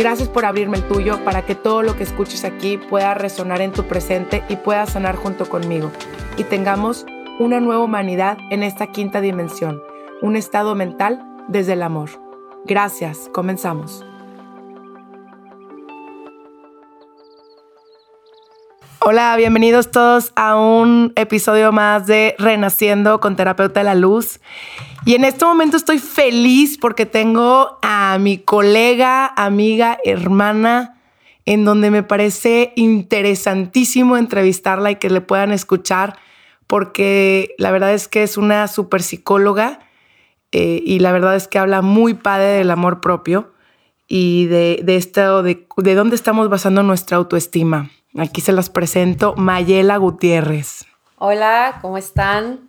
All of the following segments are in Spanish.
Gracias por abrirme el tuyo para que todo lo que escuches aquí pueda resonar en tu presente y pueda sanar junto conmigo. Y tengamos una nueva humanidad en esta quinta dimensión, un estado mental desde el amor. Gracias, comenzamos. Hola, bienvenidos todos a un episodio más de Renaciendo con Terapeuta de la Luz. Y en este momento estoy feliz porque tengo a mi colega, amiga, hermana, en donde me parece interesantísimo entrevistarla y que le puedan escuchar, porque la verdad es que es una super psicóloga eh, y la verdad es que habla muy padre del amor propio y de, de esto, de, de dónde estamos basando nuestra autoestima. Aquí se las presento, Mayela Gutiérrez. Hola, ¿cómo están?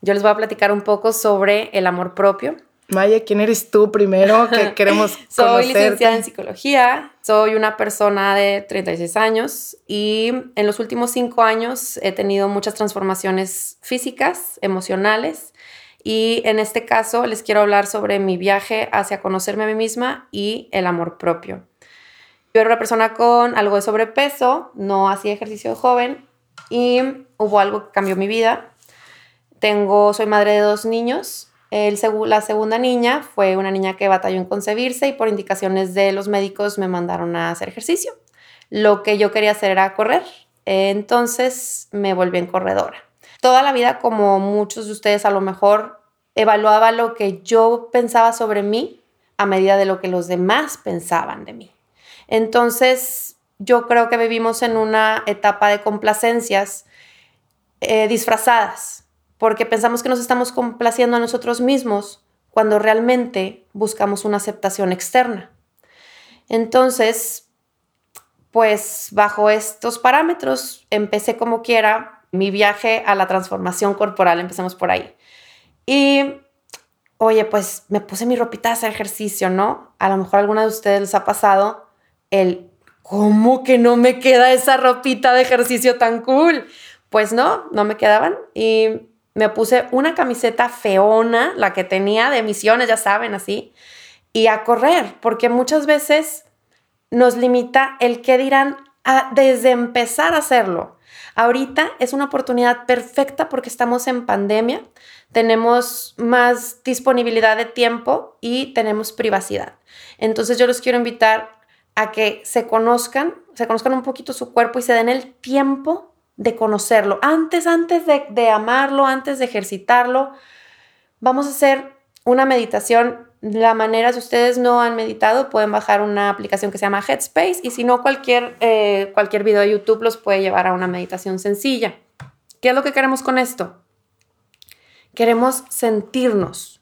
Yo les voy a platicar un poco sobre el amor propio. Maya, ¿quién eres tú primero? Que queremos Soy licenciada en psicología, soy una persona de 36 años y en los últimos cinco años he tenido muchas transformaciones físicas, emocionales y en este caso les quiero hablar sobre mi viaje hacia conocerme a mí misma y el amor propio. Yo era una persona con algo de sobrepeso, no hacía ejercicio joven y hubo algo que cambió mi vida tengo, soy madre de dos niños. La segunda niña fue una niña que batalló en concebirse y por indicaciones de los médicos me mandaron a hacer ejercicio. Lo que yo quería hacer era correr. Entonces me volví en corredora. Toda la vida, como muchos de ustedes a lo mejor, evaluaba lo que yo pensaba sobre mí a medida de lo que los demás pensaban de mí. Entonces, yo creo que vivimos en una etapa de complacencias eh, disfrazadas porque pensamos que nos estamos complaciendo a nosotros mismos cuando realmente buscamos una aceptación externa. Entonces, pues bajo estos parámetros empecé como quiera mi viaje a la transformación corporal, empezamos por ahí. Y, oye, pues me puse mi ropita de hacer ejercicio, ¿no? A lo mejor a alguna de ustedes les ha pasado el, ¿cómo que no me queda esa ropita de ejercicio tan cool? Pues no, no me quedaban y me puse una camiseta feona, la que tenía de misiones, ya saben, así, y a correr, porque muchas veces nos limita el qué dirán desde empezar a hacerlo. Ahorita es una oportunidad perfecta porque estamos en pandemia, tenemos más disponibilidad de tiempo y tenemos privacidad. Entonces yo los quiero invitar a que se conozcan, se conozcan un poquito su cuerpo y se den el tiempo de conocerlo. Antes, antes de, amarlo, antes de ejercitarlo, vamos a hacer una meditación. La manera, si ustedes no han meditado, pueden bajar una aplicación que se llama Headspace y si no, cualquier, eh, cualquier video de YouTube los puede llevar a una meditación sencilla. ¿Qué es lo que queremos con esto? Queremos sentirnos,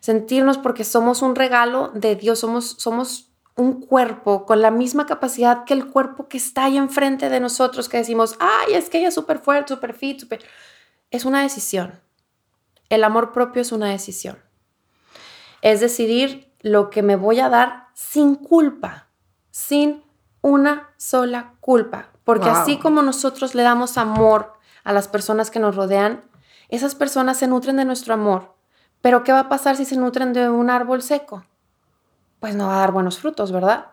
sentirnos porque somos un regalo de Dios, somos, somos un cuerpo con la misma capacidad que el cuerpo que está ahí enfrente de nosotros, que decimos, ay, es que ella es súper fuerte, súper fit, súper... Es una decisión. El amor propio es una decisión. Es decidir lo que me voy a dar sin culpa, sin una sola culpa. Porque así como nosotros le damos amor a las personas que nos rodean, esas personas se nutren de nuestro amor. Pero ¿qué va a pasar si se nutren de un árbol seco? Pues no va a dar buenos frutos, ¿verdad?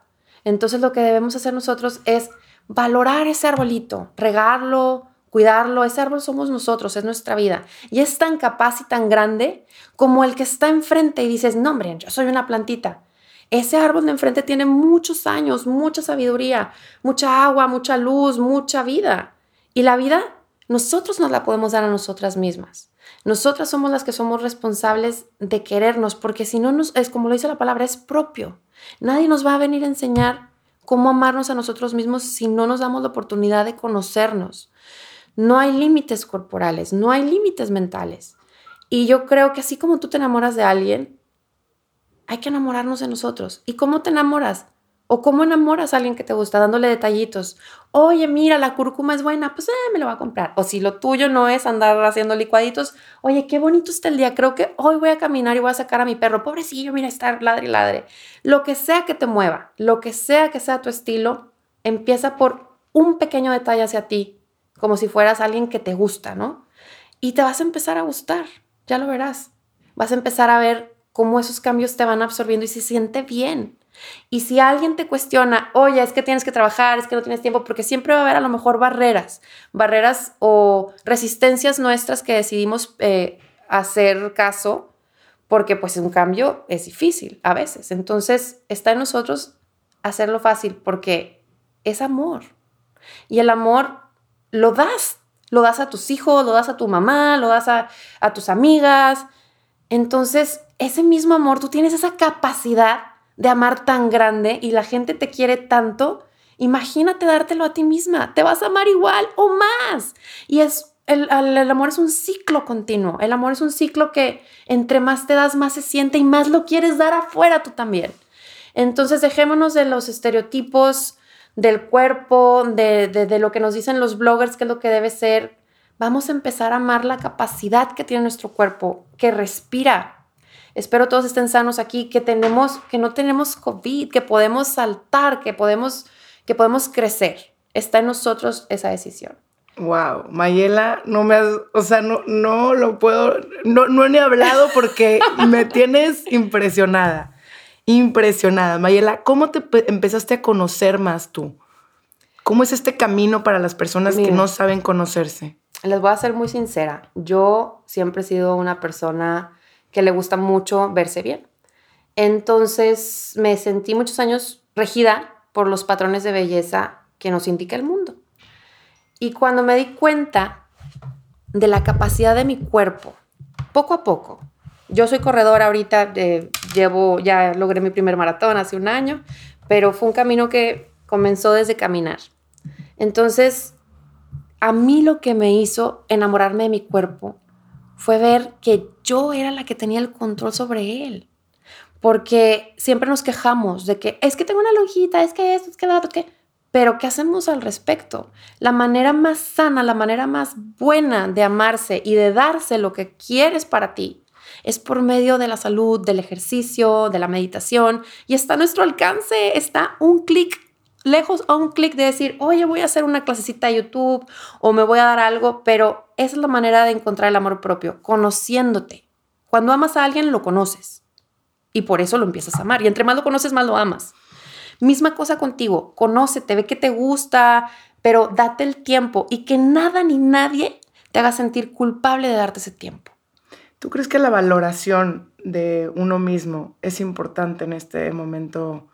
Entonces lo que debemos hacer nosotros es valorar ese arbolito, regarlo, cuidarlo. Ese árbol somos nosotros, es nuestra vida. Y es tan capaz y tan grande como el que está enfrente y dices, no, hombre, yo soy una plantita. Ese árbol de enfrente tiene muchos años, mucha sabiduría, mucha agua, mucha luz, mucha vida. Y la vida nosotros nos la podemos dar a nosotras mismas. Nosotras somos las que somos responsables de querernos, porque si no nos, es como lo dice la palabra, es propio. Nadie nos va a venir a enseñar cómo amarnos a nosotros mismos si no nos damos la oportunidad de conocernos. No hay límites corporales, no hay límites mentales. Y yo creo que así como tú te enamoras de alguien, hay que enamorarnos de nosotros. ¿Y cómo te enamoras? ¿O cómo enamoras a alguien que te gusta dándole detallitos? Oye, mira, la cúrcuma es buena, pues eh, me lo voy a comprar. O si lo tuyo no es andar haciendo licuaditos, oye, qué bonito está el día, creo que hoy voy a caminar y voy a sacar a mi perro. Pobrecillo, mira, estar ladre y ladre. Lo que sea que te mueva, lo que sea que sea tu estilo, empieza por un pequeño detalle hacia ti, como si fueras alguien que te gusta, ¿no? Y te vas a empezar a gustar, ya lo verás. Vas a empezar a ver cómo esos cambios te van absorbiendo y se siente bien. Y si alguien te cuestiona, oye, es que tienes que trabajar, es que no tienes tiempo, porque siempre va a haber a lo mejor barreras, barreras o resistencias nuestras que decidimos eh, hacer caso, porque pues un cambio es difícil a veces. Entonces está en nosotros hacerlo fácil, porque es amor. Y el amor lo das, lo das a tus hijos, lo das a tu mamá, lo das a, a tus amigas. Entonces, ese mismo amor, tú tienes esa capacidad de amar tan grande y la gente te quiere tanto, imagínate dártelo a ti misma. Te vas a amar igual o más. Y es el, amor es un ciclo continuo. El amor es un ciclo que entre más te das, más se siente y más lo quieres dar afuera tú también. Entonces dejémonos de los estereotipos del cuerpo, de, de, de lo que nos dicen los bloggers, que es lo que debe ser. Vamos a empezar a amar la capacidad que tiene nuestro cuerpo, que respira, Espero todos estén sanos aquí, que tenemos, que no tenemos COVID, que podemos saltar, que podemos, que podemos crecer. Está en nosotros esa decisión. Wow, Mayela, no me has, o sea, no, no lo puedo, no, no he ni hablado porque me tienes impresionada, impresionada. Mayela, ¿cómo te empezaste a conocer más tú? ¿Cómo es este camino para las personas que no saben conocerse? Les voy a ser muy sincera. Yo siempre he sido una persona que le gusta mucho verse bien. Entonces me sentí muchos años regida por los patrones de belleza que nos indica el mundo. Y cuando me di cuenta de la capacidad de mi cuerpo, poco a poco, yo soy corredora ahorita, eh, llevo, ya logré mi primer maratón hace un año, pero fue un camino que comenzó desde caminar. Entonces, a mí lo que me hizo enamorarme de mi cuerpo fue ver que yo era la que tenía el control sobre él. Porque siempre nos quejamos de que es que tengo una lonjita, es que esto, es que lo otro, que... Pero ¿qué hacemos al respecto? La manera más sana, la manera más buena de amarse y de darse lo que quieres para ti es por medio de la salud, del ejercicio, de la meditación y está a nuestro alcance, está un clic lejos a un clic de decir, oye, voy a hacer una clasecita de YouTube o me voy a dar algo, pero esa es la manera de encontrar el amor propio, conociéndote. Cuando amas a alguien, lo conoces y por eso lo empiezas a amar. Y entre más lo conoces, más lo amas. Misma cosa contigo, conócete, ve que te gusta, pero date el tiempo y que nada ni nadie te haga sentir culpable de darte ese tiempo. ¿Tú crees que la valoración de uno mismo es importante en este momento?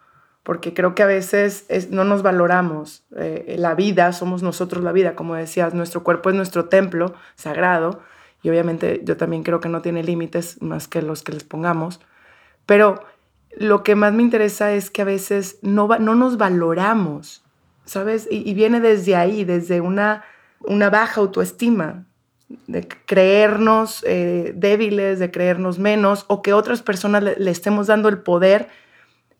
Porque creo que a veces no nos valoramos. Eh, la vida, somos nosotros la vida, como decías, nuestro cuerpo es nuestro templo sagrado y obviamente yo también creo que no tiene límites más que los que les pongamos, pero lo que más me interesa es que a veces no, no nos valoramos, ¿sabes? Y, viene desde ahí, desde una, una baja autoestima, de creernos eh, débiles, de creernos menos, o que otras personas le estemos dando el poder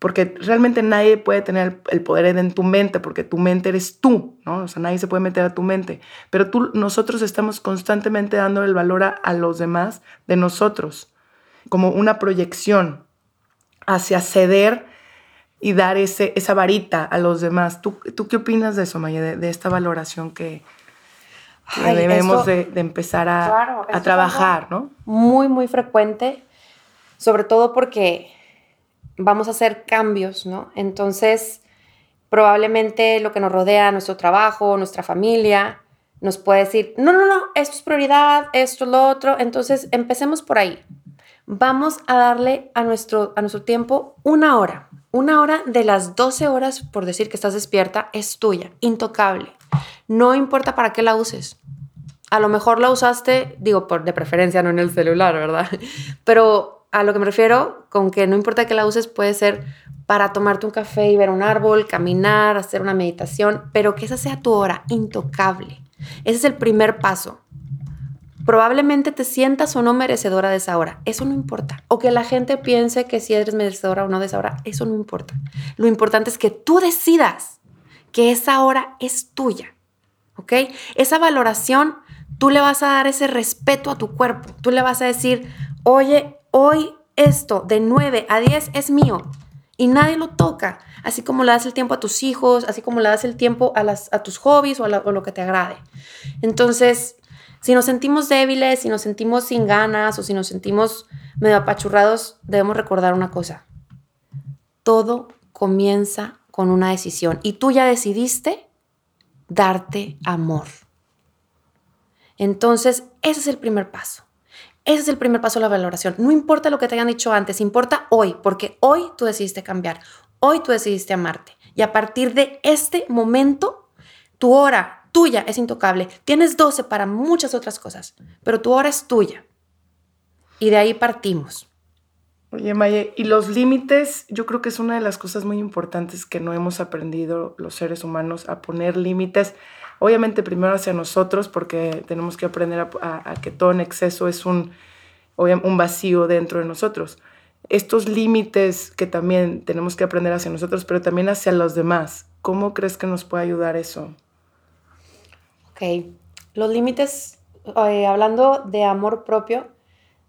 porque realmente nadie puede tener el poder en tu mente, porque tu mente eres tú, ¿no? O sea, nadie se puede meter a tu mente, pero tú, nosotros estamos constantemente dando el valor a, los demás de nosotros, como una proyección hacia ceder y dar ese, esa varita a los demás. ¿Tú, tú qué opinas de eso, Maya, de, esta valoración que, debemos de, empezar a, a trabajar, ¿no? Muy, muy frecuente, sobre todo porque vamos a hacer cambios, ¿no? Entonces, probablemente lo que nos rodea, nuestro trabajo, nuestra familia, nos puede decir, no, no, no, esto es prioridad, esto es lo otro. Entonces, empecemos por ahí. Vamos a darle a nuestro, a nuestro tiempo una hora. Una hora de las 12 horas, por decir que estás despierta, es tuya, intocable. No importa para qué la uses. A lo mejor la usaste, digo, por de preferencia, no en el celular, ¿verdad? Pero a lo que me refiero, con que no importa que la uses, puede ser para tomarte un café y ver un árbol, caminar, hacer una meditación, pero que esa sea tu hora intocable. Ese es el primer paso. Probablemente te sientas o no merecedora de esa hora. Eso no importa. O que la gente piense que si eres merecedora o no de esa hora. Eso no importa. Lo importante es que tú decidas que esa hora es tuya. ¿Ok? Esa valoración, tú le vas a dar ese respeto a tu cuerpo. Tú le vas a decir, oye, hoy esto de 9 a 10 es mío y nadie lo toca. Así como le das el tiempo a tus hijos, así como le das el tiempo a, las, a tus hobbies o a, lo que te agrade. Entonces, si nos sentimos débiles, si nos sentimos sin ganas o si nos sentimos medio apachurrados, debemos recordar una cosa. Todo comienza con una decisión y tú ya decidiste darte amor. Entonces, ese es el primer paso. Ese es el primer paso de la valoración. No importa lo que te hayan dicho antes, importa hoy, porque hoy tú decidiste cambiar, hoy tú decidiste amarte. Y a partir de este momento, tu hora, tuya es intocable. Tienes 12 para muchas otras cosas, pero tu hora es tuya. Y de ahí partimos. Oye, Maye, y los límites, yo creo que es una de las cosas muy importantes que no hemos aprendido los seres humanos a poner límites. Obviamente primero hacia nosotros, porque tenemos que aprender a, que todo en exceso es un, un vacío dentro de nosotros. Estos límites que también tenemos que aprender hacia nosotros, pero también hacia los demás. ¿Cómo crees que nos puede ayudar eso? los límites, eh, hablando de amor propio,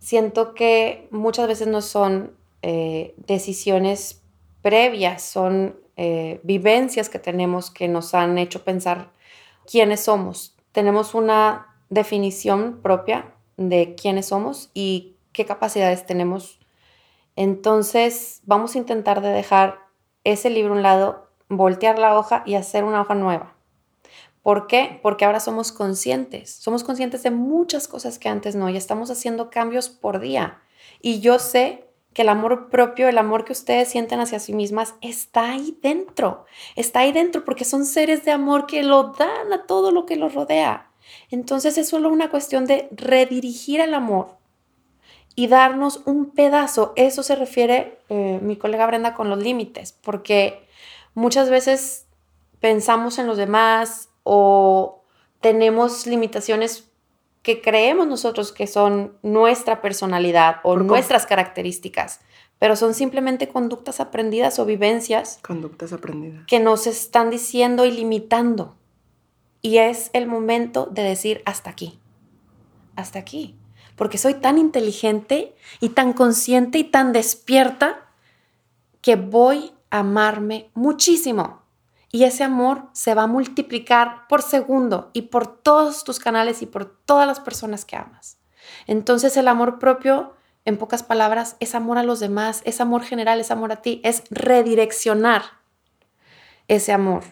siento que muchas veces no son eh, decisiones previas, son eh, vivencias que tenemos que nos han hecho pensar quiénes somos. Tenemos una definición propia de quiénes somos y qué capacidades tenemos. Entonces vamos a intentar de dejar ese libro un lado, voltear la hoja y hacer una hoja nueva. ¿Por qué? Porque ahora somos conscientes, somos conscientes de muchas cosas que antes no y estamos haciendo cambios por día. Y yo sé que el amor propio, el amor que ustedes sienten hacia sí mismas está ahí dentro, está ahí dentro porque son seres de amor que lo dan a todo lo que los rodea. Entonces es solo una cuestión de redirigir el amor y darnos un pedazo. Eso se refiere eh, mi colega Brenda con los límites, porque muchas veces pensamos en los demás, o tenemos limitaciones que creemos nosotros que son nuestra personalidad o nuestras características, pero son simplemente conductas aprendidas o vivencias. Conductas aprendidas. Que nos están diciendo y limitando. Y es el momento de decir hasta aquí, hasta aquí, porque soy tan inteligente y tan consciente y tan despierta que voy a amarme muchísimo y ese amor se va a multiplicar por segundo y por todos tus canales y por todas las personas que amas. Entonces el amor propio, en pocas palabras, es amor a los demás, es amor general, es amor a ti, es redireccionar ese amor.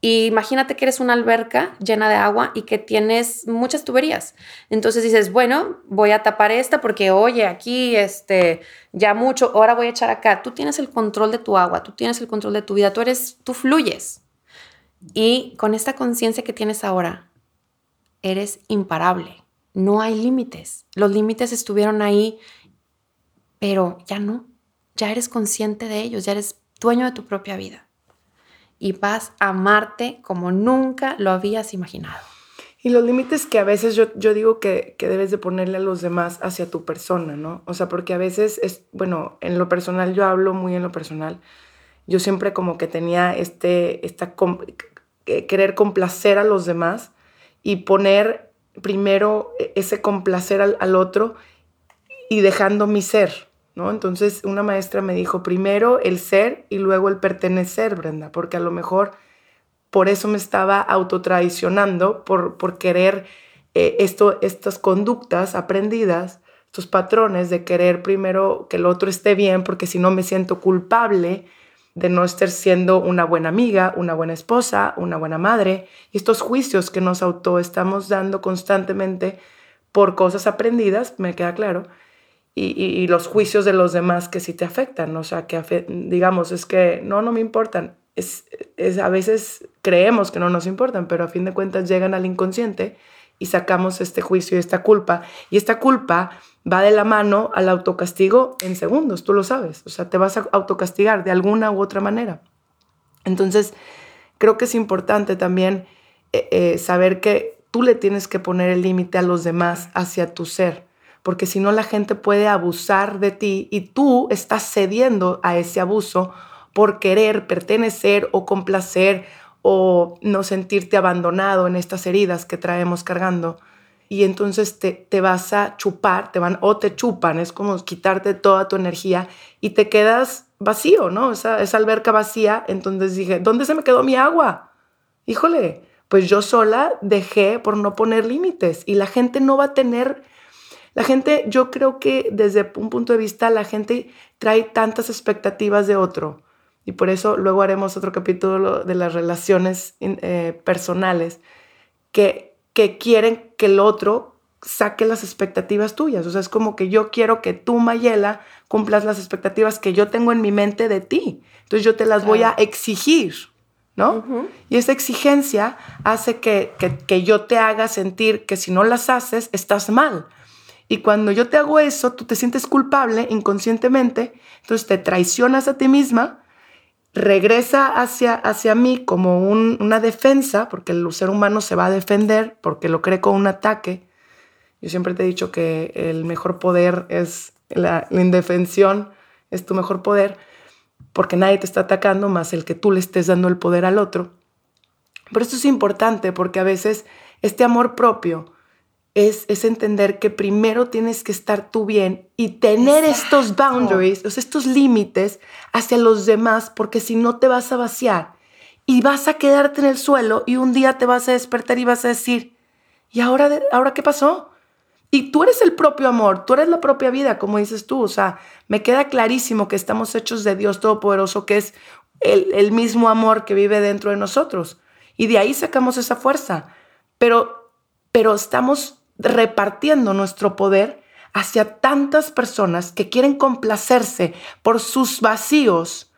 Imagínate que eres una alberca llena de agua y que tienes muchas tuberías. Entonces dices, bueno, voy a tapar esta porque, oye, aquí este, ya mucho, ahora voy a echar acá. Tú tienes el control de tu agua, tú tienes el control de tu vida, tú eres, tú fluyes. Y con esta conciencia que tienes ahora, eres imparable. No hay límites. Los límites estuvieron ahí, pero ya no. Ya eres consciente de ellos, ya eres dueño de tu propia vida y vas a amarte como nunca lo habías imaginado. Y los límites que a veces yo, yo digo que, que, debes de ponerle a los demás hacia tu persona, ¿no? O sea, porque a veces es, bueno, en lo personal, yo hablo muy en lo personal, yo siempre como que tenía este, esta, querer complacer a los demás y poner primero e, ese complacer al, al otro y dejando mi ser, entonces una maestra me dijo, primero el ser y luego el pertenecer, Brenda, porque a lo mejor por eso me estaba autotraicionando, por, por querer eh, esto, estas conductas aprendidas, estos patrones de querer primero que el otro esté bien, porque si no me siento culpable de no estar siendo una buena amiga, una buena esposa, una buena madre, y estos juicios que nos auto estamos dando constantemente por cosas aprendidas, me queda claro, y, los juicios de los demás que sí te afectan, o sea, que digamos, es que no, no me importan. Es, es, a veces creemos que no nos importan, pero a fin de cuentas llegan al inconsciente y sacamos este juicio y esta culpa. Y esta culpa va de la mano al autocastigo en segundos, tú lo sabes. O sea, te vas a autocastigar de alguna u otra manera. Entonces, creo que es importante también eh, eh, saber que tú le tienes que poner el límite a los demás hacia tu ser, porque si no la gente puede abusar de ti y tú estás cediendo a ese abuso por querer pertenecer o complacer o no sentirte abandonado en estas heridas que traemos cargando. Y entonces te, te vas a chupar, te van o te chupan, es como quitarte toda tu energía y te quedas vacío, ¿no? Esa, esa alberca vacía. Entonces dije, ¿dónde se me quedó mi agua? Híjole, pues yo sola dejé por no poner límites y la gente no va a tener, la gente, yo creo que desde un punto de vista, la gente trae tantas expectativas de otro y por eso luego haremos otro capítulo de las relaciones eh, personales que, que quieren que el otro saque las expectativas tuyas. O sea, es como que yo quiero que tú, Mayela, cumplas las expectativas que yo tengo en mi mente de ti. Entonces yo te las voy a exigir, ¿no? Y esa exigencia hace que, que, que yo te haga sentir que si no las haces, estás mal. Y cuando yo te hago eso, tú te sientes culpable inconscientemente, entonces te traicionas a ti misma regresa hacia, hacia mí como una defensa, porque el ser humano se va a defender, porque lo cree con un ataque. Yo siempre te he dicho que el mejor poder es la, indefensión, es tu mejor poder, porque nadie te está atacando más el que tú le estés dando el poder al otro. Pero esto es importante porque a veces este amor propio, es, entender que primero tienes que estar tú bien y tener estos boundaries, estos límites hacia los demás, porque si no te vas a vaciar y vas a quedarte en el suelo y un día te vas a despertar y vas a decir, ¿y ahora, ahora qué pasó? Y tú eres el propio amor, tú eres la propia vida, como dices tú. O sea, me queda clarísimo que estamos hechos de Dios Todopoderoso, que es el, el mismo amor que vive dentro de nosotros. Y de ahí sacamos esa fuerza. Pero, pero estamos repartiendo nuestro poder hacia tantas personas que quieren complacerse por sus vacíos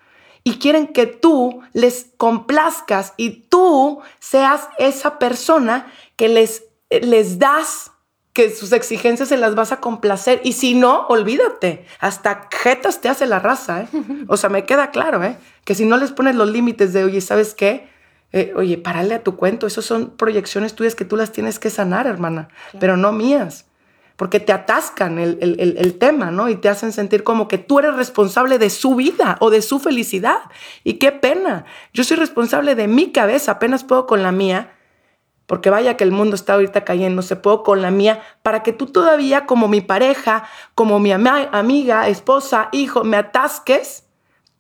y quieren que tú les complazcas y tú seas esa persona que les, les das que sus exigencias se las vas a complacer y si no, olvídate, hasta jetas te hace la raza, ¿eh? O sea, me queda claro, ¿eh? Que si no les pones los límites de, oye, ¿sabes qué? Eh, oye, párale a tu cuento, esas son proyecciones tuyas que tú las tienes que sanar, hermana, pero no mías, porque te atascan el, el, tema, ¿no? Y te hacen sentir como que tú eres responsable de su vida o de su felicidad. Y qué pena, yo soy responsable de mi cabeza, apenas puedo con la mía, porque vaya que el mundo está ahorita cayendo, se puedo con la mía, para que tú todavía como mi pareja, como mi amiga, esposa, hijo, me atasques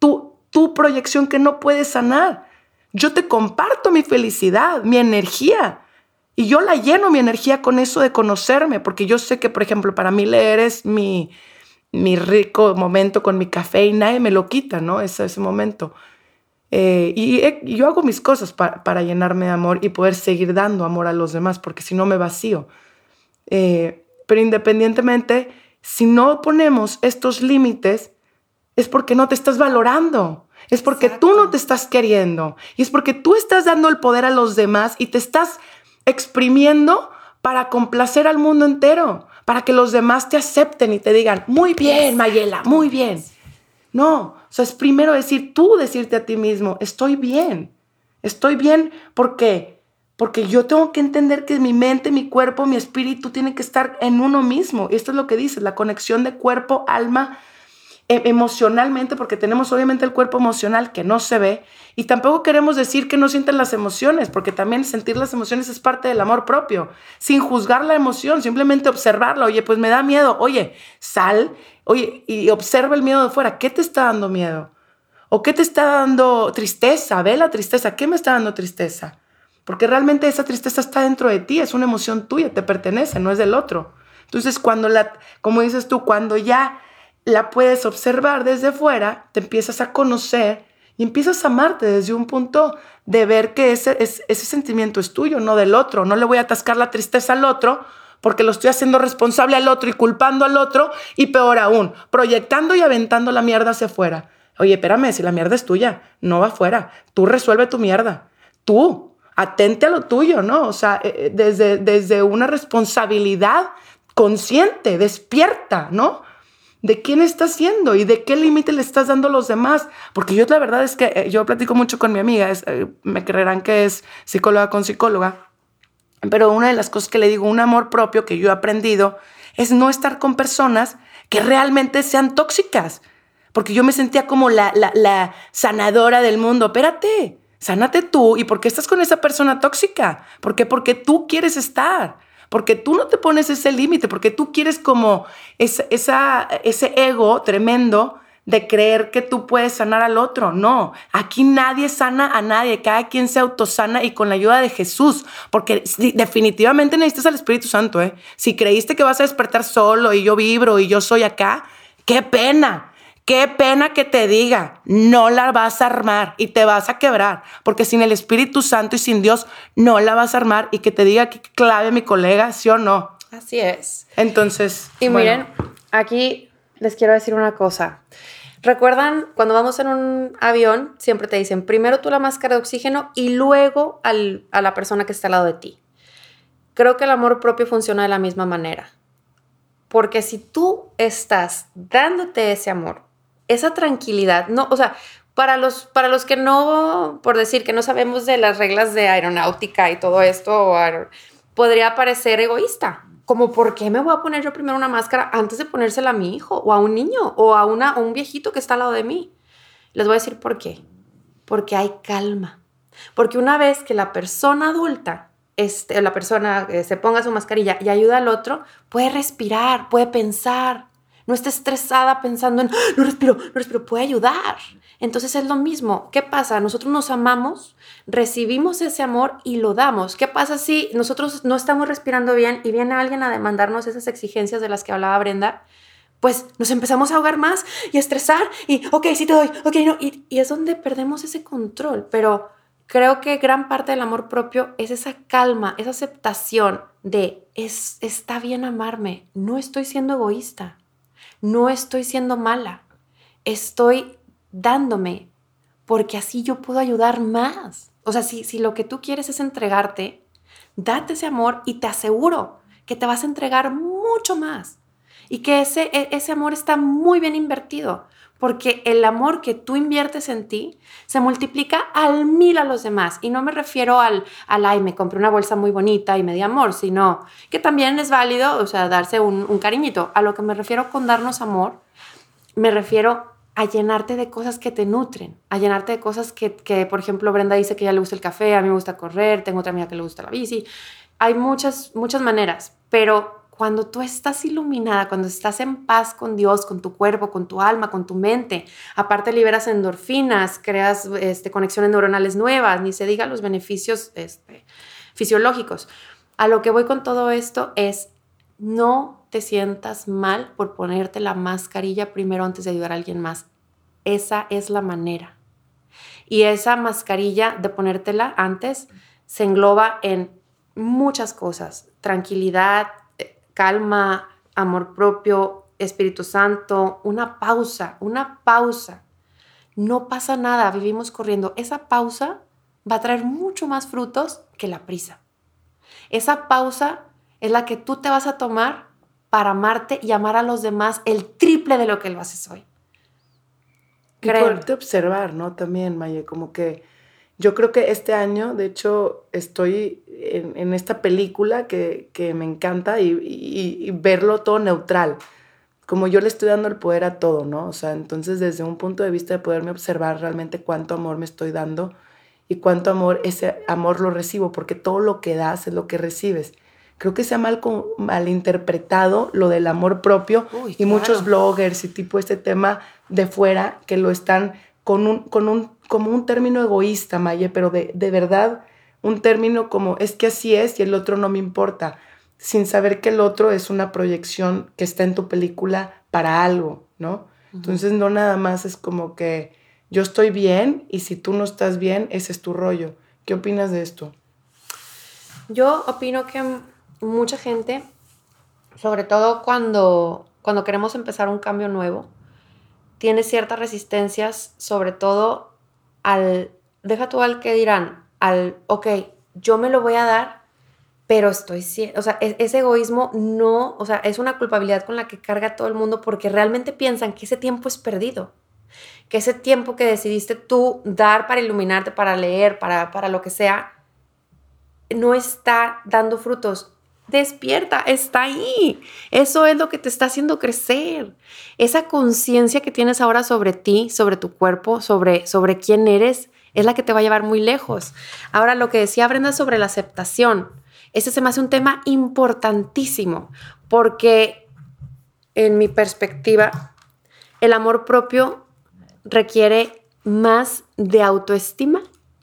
tu, tu proyección que no puedes sanar. Yo te comparto mi felicidad, mi energía. Y yo la lleno mi energía con eso de conocerme, porque yo sé que, por ejemplo, para mí leer es mi, mi rico momento con mi café y nadie me lo quita, ¿no? Ese, momento. Eh, y, yo hago mis cosas para llenarme de amor y poder seguir dando amor a los demás, porque si no me vacío. Eh, pero independientemente, si no ponemos estos límites, es porque no te estás valorando. Es porque tú no te estás queriendo. Y es porque tú estás dando el poder a los demás y te estás exprimiendo para complacer al mundo entero, para que los demás te acepten y te digan, muy bien, Mayela, muy bien. No, o sea, es primero decir, tú decirte a ti mismo, estoy bien. Estoy bien porque porque yo tengo que entender que mi mente, mi cuerpo, mi espíritu tienen que estar en uno mismo. Y esto es lo que dice, la conexión de cuerpo, alma, emocionalmente, porque tenemos obviamente el cuerpo emocional que no se ve, y tampoco queremos decir que no sienten las emociones, porque también sentir las emociones es parte del amor propio, sin juzgar la emoción, simplemente observarla, oye, pues me da miedo, oye, sal, oye, y observa el miedo de fuera, ¿qué te está dando miedo? ¿O qué te está dando tristeza? Ve la tristeza, ¿qué me está dando tristeza? Porque realmente esa tristeza está dentro de ti, es una emoción tuya, te pertenece, no es del otro. Entonces, cuando la, como dices tú, cuando ya la puedes observar desde fuera, te empiezas a conocer y empiezas a amarte desde un punto de ver que ese, ese sentimiento es tuyo, no del otro. No le voy a atascar la tristeza al otro porque lo estoy haciendo responsable al otro y culpando al otro y peor aún, proyectando y aventando la mierda hacia afuera. Oye, espérame, si la mierda es tuya, no va afuera. Tú resuelve tu mierda. Tú, atente a lo tuyo, ¿no? O sea, eh, eh, desde, desde una responsabilidad consciente, despierta, ¿no? De quién estás siendo y de qué límite le estás dando a los demás. Porque yo la verdad es que eh, yo platico mucho con mi amiga, eh, me creerán que es psicóloga con psicóloga, pero una de las cosas que le digo, un amor propio que yo he aprendido, es no estar con personas que realmente sean tóxicas. Porque yo me sentía como la, la, sanadora del mundo. Espérate, sánate tú. ¿Y por qué estás con esa persona tóxica? ¿Por qué? Porque tú quieres estar porque tú no te pones ese límite, porque tú quieres como ese ego tremendo de creer que tú puedes sanar al otro. No, aquí nadie sana a nadie, cada quien se autosana y con la ayuda de Jesús, porque definitivamente necesitas al Espíritu Santo. ¿eh? Si creíste que vas a despertar solo y yo vibro y yo soy acá, qué pena. Qué pena que te diga, no la vas a armar y te vas a quebrar, porque sin el Espíritu Santo y sin Dios no la vas a armar y que te diga que clave mi colega, sí o no. Así es. Entonces. Y miren, aquí les quiero decir una cosa. ¿Recuerdan cuando vamos en un avión? Siempre te dicen primero tú la máscara de oxígeno y luego a la persona que está al lado de ti. Creo que el amor propio funciona de la misma manera. Porque si tú estás dándote ese amor, esa tranquilidad, no, o sea, para los, para los que no, por decir que no sabemos de las reglas de aeronáutica y todo esto, podría parecer egoísta. Como, ¿por qué me voy a poner yo primero una máscara antes de ponérsela a mi hijo o a un niño o a, una, un viejito que está al lado de mí? Les voy a decir por qué. Porque hay calma. Porque una vez que la persona adulta, este, la persona eh, se ponga su mascarilla y ayuda al otro, puede respirar, puede pensar, no esté estresada pensando en, no respiro, no respiro, puede ayudar. Entonces es lo mismo. ¿Qué pasa? Nosotros nos amamos, recibimos ese amor y lo damos. ¿Qué pasa si nosotros no estamos respirando bien y viene alguien a demandarnos esas exigencias de las que hablaba Brenda? Pues nos empezamos a ahogar más y a estresar y, ok, sí te doy, ok, no. Y, y es donde perdemos ese control. Pero creo que gran parte del amor propio es esa calma, esa aceptación de, es, está bien amarme, no estoy siendo egoísta no estoy siendo mala, estoy dándome, porque así yo puedo ayudar más. O sea, si, si lo que tú quieres es entregarte, date ese amor y te aseguro que te vas a entregar mucho más. Y que ese, e, ese amor está muy bien invertido, porque el amor que tú inviertes en ti se multiplica al mil a los demás. Y no me refiero al, al ay, me compré una bolsa muy bonita y me di amor, sino que también es válido, o sea, darse un, un cariñito. A lo que me refiero con darnos amor, me refiero a llenarte de cosas que te nutren, a llenarte de cosas que, que, por ejemplo, Brenda dice que ya le gusta el café, a mí me gusta correr, tengo otra amiga que le gusta la bici. Hay muchas, muchas maneras, pero cuando tú estás iluminada, cuando estás en paz con Dios, con tu cuerpo, con tu alma, con tu mente, aparte liberas endorfinas, creas este, conexiones neuronales nuevas, ni se diga los beneficios este, fisiológicos. A lo que voy con todo esto es no te sientas mal por ponerte la mascarilla primero antes de ayudar a alguien más. Esa es la manera. Y esa mascarilla de ponértela antes se engloba en muchas cosas. Tranquilidad, calma, amor propio, Espíritu Santo, una pausa, una pausa. No pasa nada, vivimos corriendo. Esa pausa va a traer mucho más frutos que la prisa. Esa pausa es la que tú te vas a tomar para amarte y amar a los demás el triple de lo que lo haces hoy. Creo. Y observar, ¿no? También, Maye, como que yo creo que este año, de hecho, estoy en, esta película que, me encanta y, verlo todo neutral. Como yo le estoy dando el poder a todo, ¿no? O sea, entonces desde un punto de vista de poderme observar realmente cuánto amor me estoy dando y cuánto amor, ese amor lo recibo, porque todo lo que das es lo que recibes. Creo que se ha mal, malinterpretado lo del amor propio y muchos bloggers y tipo este tema de fuera que lo están con un, con un como un término egoísta, Maye, pero de, verdad un término como es que así es y el otro no me importa, sin saber que el otro es una proyección que está en tu película para algo, ¿no? Entonces no nada más es como que yo estoy bien y si tú no estás bien, ese es tu rollo. ¿Qué opinas de esto? Yo opino que mucha gente, sobre todo cuando, cuando queremos empezar un cambio nuevo, tiene ciertas resistencias, sobre todo al, deja tú al que dirán, al, ok, yo me lo voy a dar, pero estoy, o sea, e-, ese egoísmo no, o sea, es una culpabilidad con la que carga todo el mundo porque realmente piensan que ese tiempo es perdido, que ese tiempo que decidiste tú dar para iluminarte, para leer, para, para lo que sea, no está dando frutos. Despierta, está ahí. Eso es lo que te está haciendo crecer. Esa conciencia que tienes ahora sobre ti, sobre tu cuerpo, sobre, sobre quién eres, es la que te va a llevar muy lejos. Ahora, lo que decía Brenda sobre la aceptación, ese se me hace un tema importantísimo, porque en mi perspectiva, el amor propio requiere más de autoestima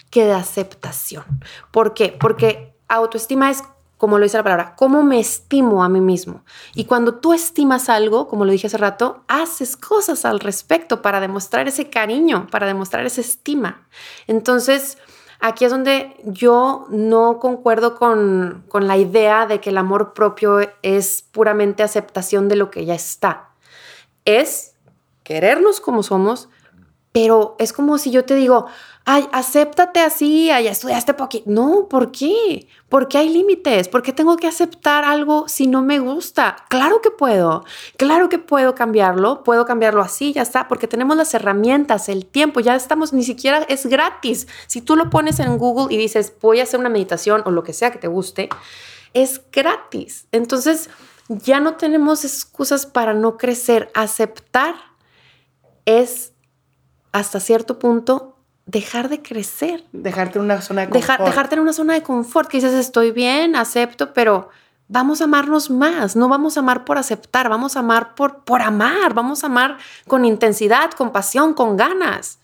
que de aceptación. ¿Por qué? Porque autoestima es como lo dice la palabra, cómo me estimo a mí mismo. Y cuando tú estimas algo, como lo dije hace rato, haces cosas al respecto para demostrar ese cariño, para demostrar esa estima. Entonces, aquí es donde yo no concuerdo con, con la idea de que el amor propio es puramente aceptación de lo que ya está. Es querernos como somos, pero es como si yo te digo, ay, acéptate así, ay, estudiaste poquito. No, ¿por qué? ¿Por qué hay límites? ¿Por qué tengo que aceptar algo si no me gusta? Claro que puedo, claro que puedo cambiarlo, puedo cambiarlo así, ya está, porque tenemos las herramientas, el tiempo, ya estamos, ni siquiera es gratis. Si tú lo pones en Google y dices, voy a hacer una meditación o lo que sea que te guste, es gratis. Entonces, ya no tenemos excusas para no crecer. Aceptar es hasta cierto punto dejar de crecer. Dejarte en una zona de confort. dejarte en una zona de confort, que dices, estoy bien, acepto, pero vamos a amarnos más, no vamos a amar por aceptar, vamos a amar por, por amar, vamos a amar con intensidad, con pasión, con ganas.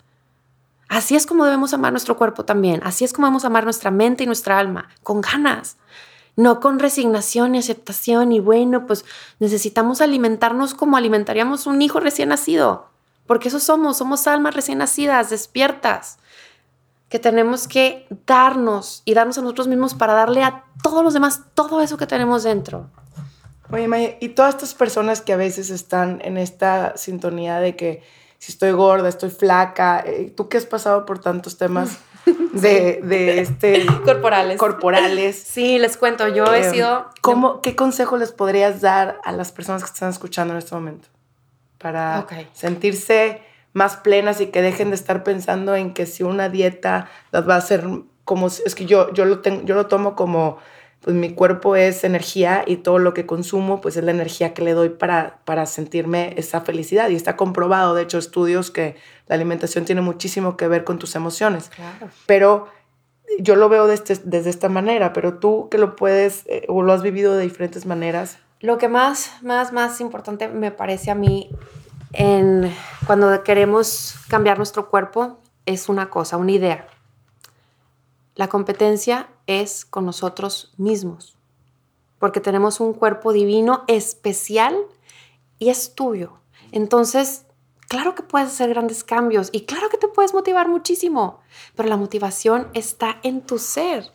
Así es como debemos amar nuestro cuerpo también, así es como debemos amar nuestra mente y nuestra alma, con ganas, no con resignación y aceptación y bueno, pues necesitamos alimentarnos como alimentaríamos un hijo recién nacido porque eso somos, somos almas recién nacidas, despiertas, que tenemos que darnos y darnos a nosotros mismos para darle a todos los demás todo eso que tenemos dentro. Oye, Maya, y todas estas personas que a veces están en esta sintonía de que si estoy gorda, estoy flaca, eh, tú que has pasado por tantos temas de, de este corporales. corporales. Sí, les cuento, yo he eh, sido... ¿cómo, ¿Qué consejo les podrías dar a las personas que están escuchando en este momento? Para sentirse más plenas y que dejen de estar pensando en que si una dieta las va a hacer como es que yo yo lo tengo yo lo tomo como pues mi cuerpo es energía y todo lo que consumo pues es la energía que le doy para, para sentirme esa felicidad. Y está comprobado de hecho estudios que la alimentación tiene muchísimo que ver con tus emociones. Claro. pero yo lo veo desde, desde esta manera pero tú que lo puedes eh, o lo has vivido de diferentes maneras lo que más, más, más importante me parece a mí en, cuando queremos cambiar nuestro cuerpo es una cosa, una idea. La competencia es con nosotros mismos, porque tenemos un cuerpo divino especial y es tuyo. Entonces, claro que puedes hacer grandes cambios y claro que te puedes motivar muchísimo, pero la motivación está en tu ser.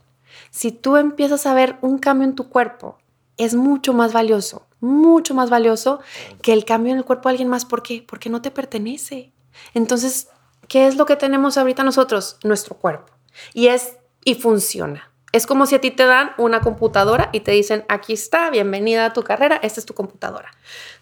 Si tú empiezas a ver un cambio en tu cuerpo, es mucho más valioso, mucho más valioso que el cambio en el cuerpo de alguien más. ¿Por qué? Porque no te pertenece. Entonces, ¿qué es lo que tenemos ahorita nosotros? Nuestro cuerpo. Y es, y funciona. Es como si a ti te dan una computadora y te dicen, aquí está, bienvenida a tu carrera, esta es tu computadora.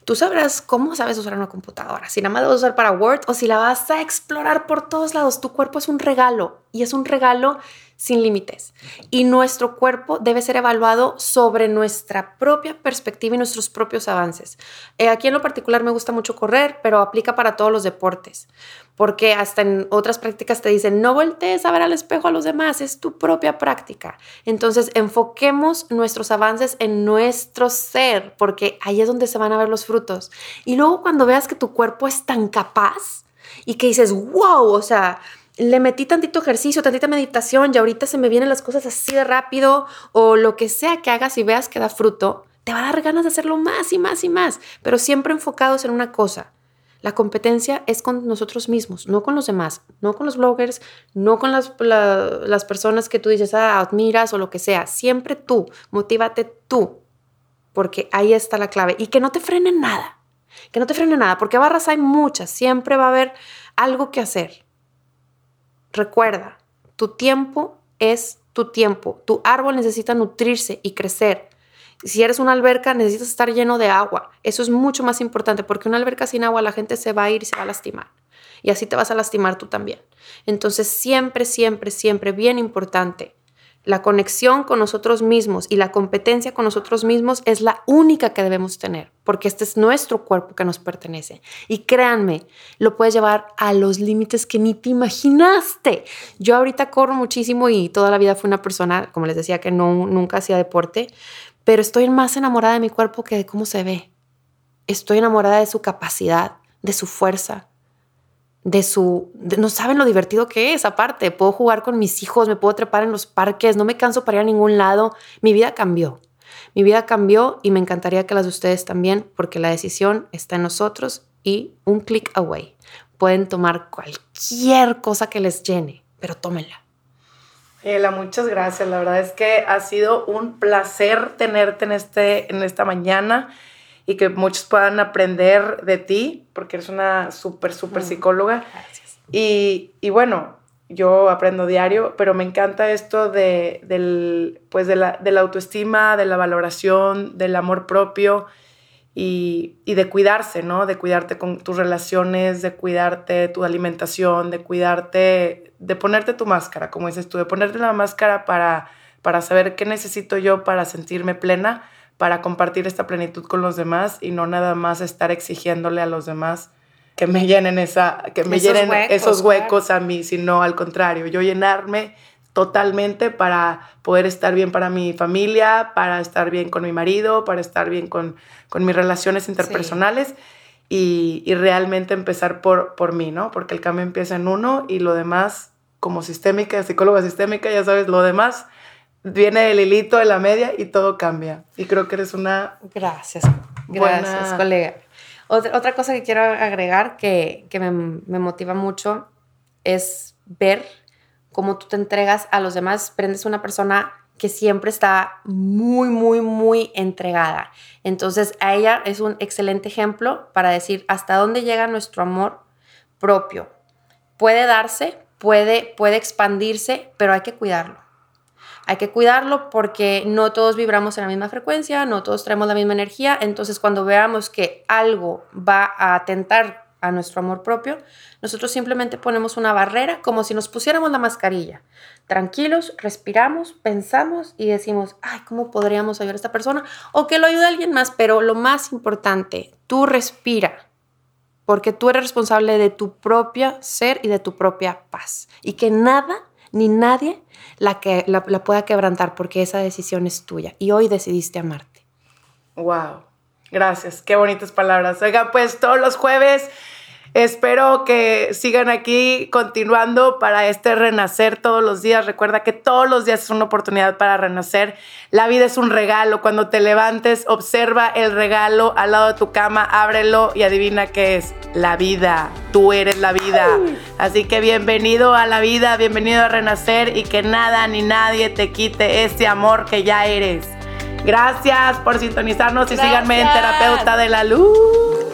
Tú sabrás cómo sabes usar una computadora, si nada más la vas a usar para Word o si la vas a explorar por todos lados. Tu cuerpo es un regalo y es un regalo sin límites. Y nuestro cuerpo debe ser evaluado sobre nuestra propia perspectiva y nuestros propios avances. Eh, aquí en lo particular me gusta mucho correr, pero aplica para todos los deportes, porque hasta en otras prácticas te dicen, no voltees a ver al espejo a los demás, es tu propia práctica. Entonces, enfoquemos nuestros avances en nuestro ser, porque ahí es donde se van a ver los frutos. Y luego cuando veas que tu cuerpo es tan capaz y que dices, wow, o sea, le metí tantito ejercicio, tantita meditación y ahorita se me vienen las cosas así de rápido o lo que sea que hagas y veas que da fruto, te va a dar ganas de hacerlo más y más y más, pero siempre enfocados en una cosa. La competencia es con nosotros mismos, no con los demás, no con los bloggers, no con las, las personas que tú dices, ah, admiras o lo que sea. Siempre tú, motívate tú, porque ahí está la clave. Y que no te frene nada, que no te frene nada, porque barras hay muchas, siempre va a haber algo que hacer. Recuerda, tu tiempo es tu tiempo. Tu árbol necesita nutrirse y crecer. Si eres una alberca, necesitas estar lleno de agua. Eso es mucho más importante porque una alberca sin agua la gente se va a ir y se va a lastimar. Y así te vas a lastimar tú también. Entonces, siempre, siempre, siempre, bien importante, la conexión con nosotros mismos y la competencia con nosotros mismos es la única que debemos tener, porque este es nuestro cuerpo que nos pertenece. Y créanme, lo puedes llevar a los límites que ni te imaginaste. Yo ahorita corro muchísimo y toda la vida fui una persona, como les decía, que no, nunca hacía deporte, pero estoy más enamorada de mi cuerpo que de cómo se ve. Estoy enamorada de su capacidad, de su fuerza, de su... no saben lo divertido que es, aparte, puedo jugar con mis hijos, me puedo trepar en los parques, no me canso para ir a ningún lado. Mi vida cambió. Mi vida cambió y me encantaría que las de ustedes también, porque la decisión está en nosotros y un click away. Pueden tomar cualquier cosa que les llene, pero tómenla. Ela, muchas gracias. La verdad es que ha sido un placer tenerte en, este, en esta mañana y que muchos puedan aprender de ti, porque eres una súper, súper mm, psicóloga. Gracias. Y, y, bueno, yo aprendo diario, pero me encanta esto de, del, pues de, la, de la autoestima, de la valoración, del amor propio y, y, de cuidarse, ¿no? De cuidarte con tus relaciones, de cuidarte tu alimentación, de cuidarte, de ponerte tu máscara, como dices tú, de ponerte la máscara para, para saber qué necesito yo para sentirme plena para compartir esta plenitud con los demás y no nada más estar exigiéndole a los demás que me llenen esa que me esos llenen huecos, esos huecos a mí, sino al contrario, yo llenarme totalmente para poder estar bien para mi familia, para estar bien con mi marido, para estar bien con, con mis relaciones interpersonales y, y, realmente empezar por, por mí, ¿no? Porque el cambio empieza en uno y lo demás, como sistémica, psicóloga sistémica, ya sabes, lo demás viene el hilito de la media y todo cambia. Y creo que eres una... Gracias, gracias, colega. Otra, otra, cosa que quiero agregar que, que me, me, motiva mucho es ver cómo tú te entregas a los demás. Prendes una persona que siempre está muy, muy, muy entregada. Entonces, a ella es un excelente ejemplo para decir hasta dónde llega nuestro amor propio. Puede darse, puede, puede expandirse, pero hay que cuidarlo hay que cuidarlo porque no todos vibramos en la misma frecuencia, no todos traemos la misma energía, entonces cuando veamos que algo va a atentar a nuestro amor propio, nosotros simplemente ponemos una barrera como si nos pusiéramos la mascarilla. Tranquilos, respiramos, pensamos y decimos, ay, ¿cómo podríamos ayudar a esta persona? O que lo ayude alguien más, pero lo más importante, tú respira, porque tú eres responsable de tu propia ser y de tu propia paz. Y que nada ni nadie la, que, la, pueda quebrantar porque esa decisión es tuya y hoy decidiste amarte. Wow, gracias, qué bonitas palabras. Oiga, pues todos los jueves Espero que sigan aquí continuando para este renacer todos los días. Recuerda que todos los días es una oportunidad para renacer. La vida es un regalo. Cuando te levantes, observa el regalo al lado de tu cama, ábrelo y adivina qué es. La vida. Tú eres la vida. Así que bienvenido a la vida, bienvenido a renacer y que nada ni nadie te quite ese amor que ya eres. Gracias por sintonizarnos y síganme en Terapeuta de la Luz.